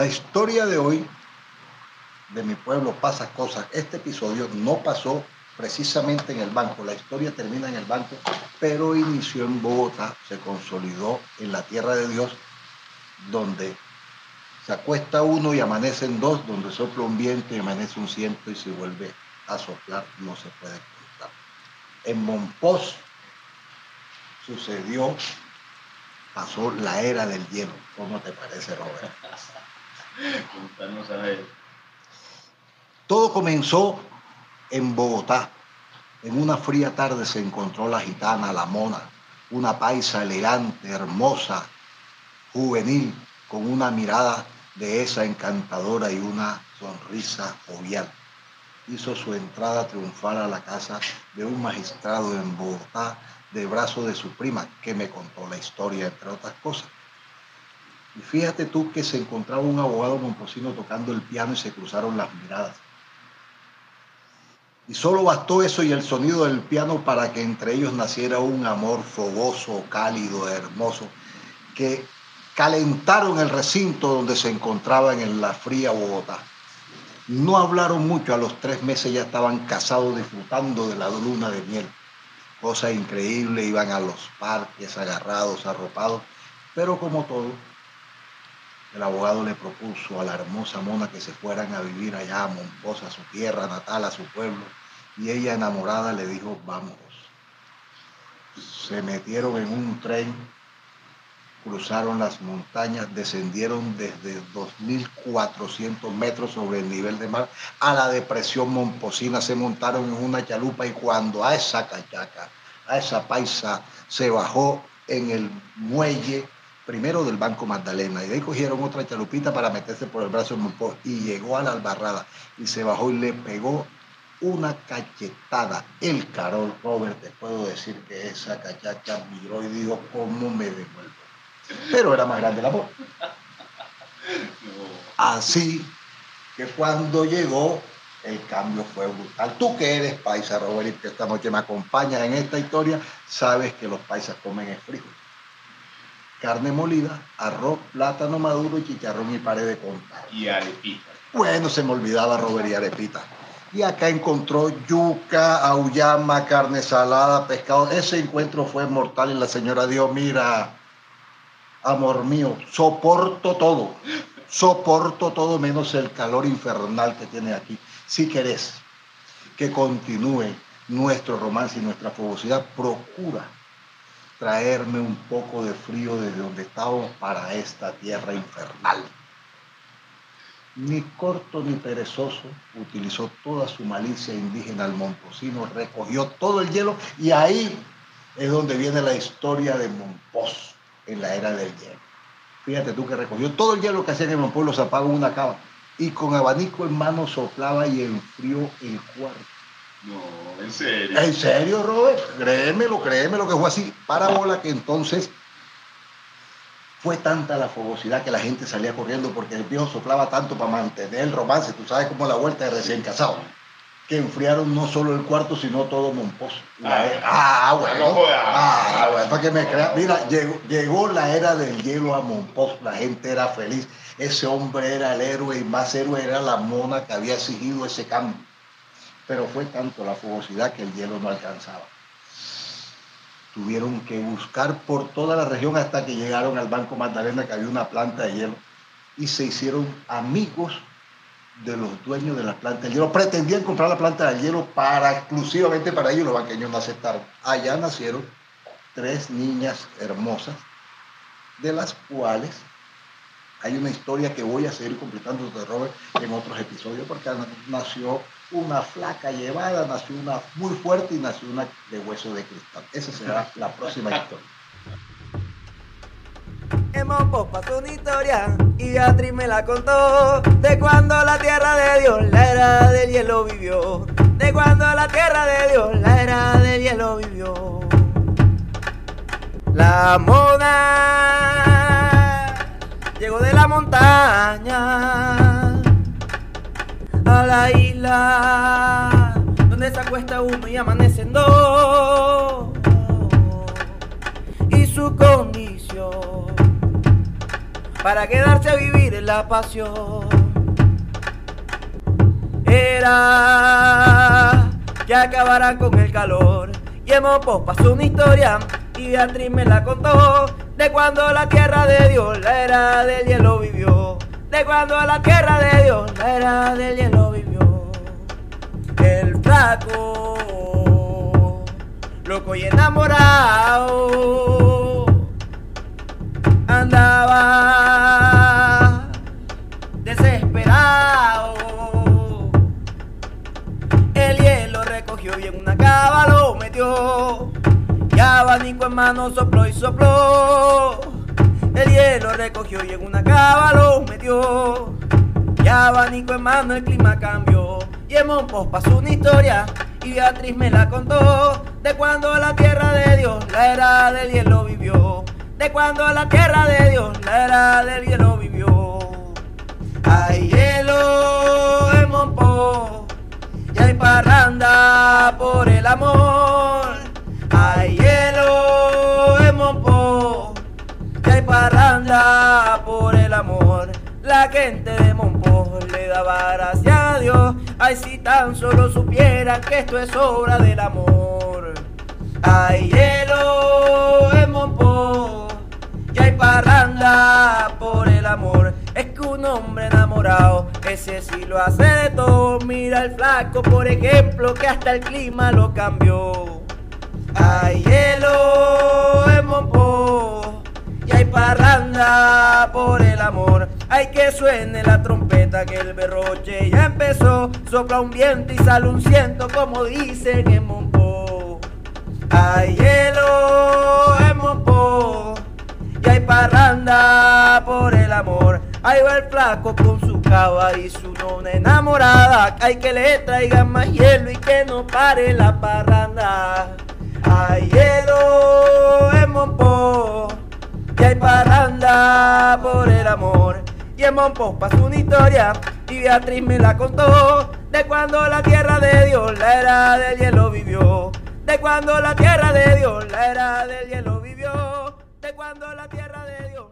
La historia de hoy de mi pueblo pasa cosas. Este episodio no pasó precisamente en el banco. La historia termina en el banco, pero inició en Bogotá, se consolidó en la tierra de Dios, donde se acuesta uno y amanecen dos, donde sopla un viento y amanece un ciento y se vuelve a soplar, no se puede contar. En Monpós sucedió, pasó la era del hielo. ¿Cómo te parece, Robert? Todo comenzó en Bogotá. En una fría tarde se encontró la gitana, la mona, una paisa elegante, hermosa, juvenil, con una mirada de esa encantadora y una sonrisa jovial. Hizo su entrada triunfal a la casa de un magistrado en Bogotá de brazo de su prima, que me contó la historia, entre otras cosas. Y fíjate tú que se encontraba un abogado momposino tocando el piano y se cruzaron las miradas. Y solo bastó eso y el sonido del piano para que entre ellos naciera un amor fogoso, cálido, hermoso, que calentaron el recinto donde se encontraban en la fría Bogotá. No hablaron mucho, a los tres meses ya estaban casados disfrutando de la luna de miel. Cosa increíble, iban a los parques agarrados, arropados, pero como todo, el abogado le propuso a la hermosa mona que se fueran a vivir allá a Monposa, a su tierra natal, a su pueblo, y ella enamorada le dijo, vamos. Se metieron en un tren, cruzaron las montañas, descendieron desde 2.400 metros sobre el nivel de mar a la depresión Momposina, se montaron en una chalupa y cuando a esa cachaca, a esa paisa, se bajó en el muelle primero del Banco Magdalena, y de ahí cogieron otra chalupita para meterse por el brazo de Monpó, y llegó a la albarrada, y se bajó y le pegó una cachetada. El Carol Robert, te puedo decir que esa cachacha miró y dijo, ¿cómo me devuelvo? Pero era más grande la voz. Así que cuando llegó, el cambio fue brutal. Tú que eres paisa, Robert, y que esta noche me acompañas en esta historia, sabes que los paisas comen el carne molida, arroz, plátano maduro y chicharrón y pared de contar. Y arepita. Bueno, se me olvidaba Robert y arepita. Y acá encontró yuca, auyama, carne salada, pescado. Ese encuentro fue mortal y la señora Dios, mira, amor mío, soporto todo. Soporto todo menos el calor infernal que tiene aquí. Si querés que continúe nuestro romance y nuestra fogosidad, procura traerme un poco de frío desde donde estábamos para esta tierra infernal. Ni corto ni perezoso utilizó toda su malicia indígena al Momposino, recogió todo el hielo y ahí es donde viene la historia de Mompos en la era del hielo. Fíjate tú que recogió todo el hielo que hacía en Mompos, lo apagó una cava y con abanico en mano soplaba y enfrió el cuarto no, en serio. ¿En serio, Robert? Créemelo, créemelo que fue así. Parábola que entonces fue tanta la fogosidad que la gente salía corriendo porque el viejo soplaba tanto para mantener el romance. Tú sabes cómo la vuelta de recién casado. Que enfriaron no solo el cuarto, sino todo Monpós. Ah, ah, bueno. ah, bueno, para que me crea. Mira, llegó, llegó la era del hielo a Monpós. La gente era feliz. Ese hombre era el héroe y más héroe era la mona que había exigido ese cambio pero fue tanto la fogosidad que el hielo no alcanzaba. Tuvieron que buscar por toda la región hasta que llegaron al Banco Magdalena, que había una planta de hielo, y se hicieron amigos de los dueños de la planta de hielo. Pretendían comprar la planta de hielo para exclusivamente para ellos, los banqueños no aceptaron. Allá nacieron tres niñas hermosas, de las cuales hay una historia que voy a seguir completando de Robert en otros episodios, porque nació una flaca llevada, nació una muy fuerte y nació una de hueso de cristal. Esa será la próxima historia. Hemos pasó una historia y Beatriz me la contó de cuando la tierra de Dios la era del hielo vivió. De cuando la tierra de Dios la era del hielo vivió. La moda llegó de la montaña la isla donde se acuesta uno y amanecen dos. Y su condición para quedarse a vivir en la pasión. Era que acabarán con el calor. Y Monpós pasó una historia y Beatriz me la contó de cuando la tierra de Dios la era del hielo vivió. De cuando la tierra de Dios la era del hielo. Loco y enamorado, andaba desesperado. El hielo recogió y en una cava lo metió. Y abanico en mano sopló y sopló. El hielo recogió y en una cava lo metió. Y abanico en mano el clima cambió. Y en Monpós pasó una historia y Beatriz me la contó. De cuando la tierra de Dios la era del hielo vivió. De cuando la tierra de Dios la era del hielo vivió. Hay hielo en Monpós y hay parranda por el amor. Hay hielo en Monpó y hay parranda por el amor. La gente de Monpó le daba gracias a Dios. Ay, si tan solo supieran que esto es obra del amor. Hay hielo en Monpó y hay parranda por el amor. Es que un hombre enamorado, ese sí lo hace de todo. Mira el flaco, por ejemplo, que hasta el clima lo cambió. Hay hielo en Monpó y hay parranda por el amor. Hay que suene la trompeta que el berroche ya empezó. Sopla un viento y sale un ciento como dicen en Monpó. Hay hielo en Monpó y hay parranda por el amor. Ahí va el flaco con su cava y su nona enamorada. Hay que le traigan más hielo y que no pare la parranda. Hay hielo en Monpó y hay parranda por el amor. Y en Monpó pasó una historia y Beatriz me la contó de cuando la tierra de Dios la era del hielo vivió. De cuando la tierra de Dios la era del hielo vivió. De cuando la tierra de Dios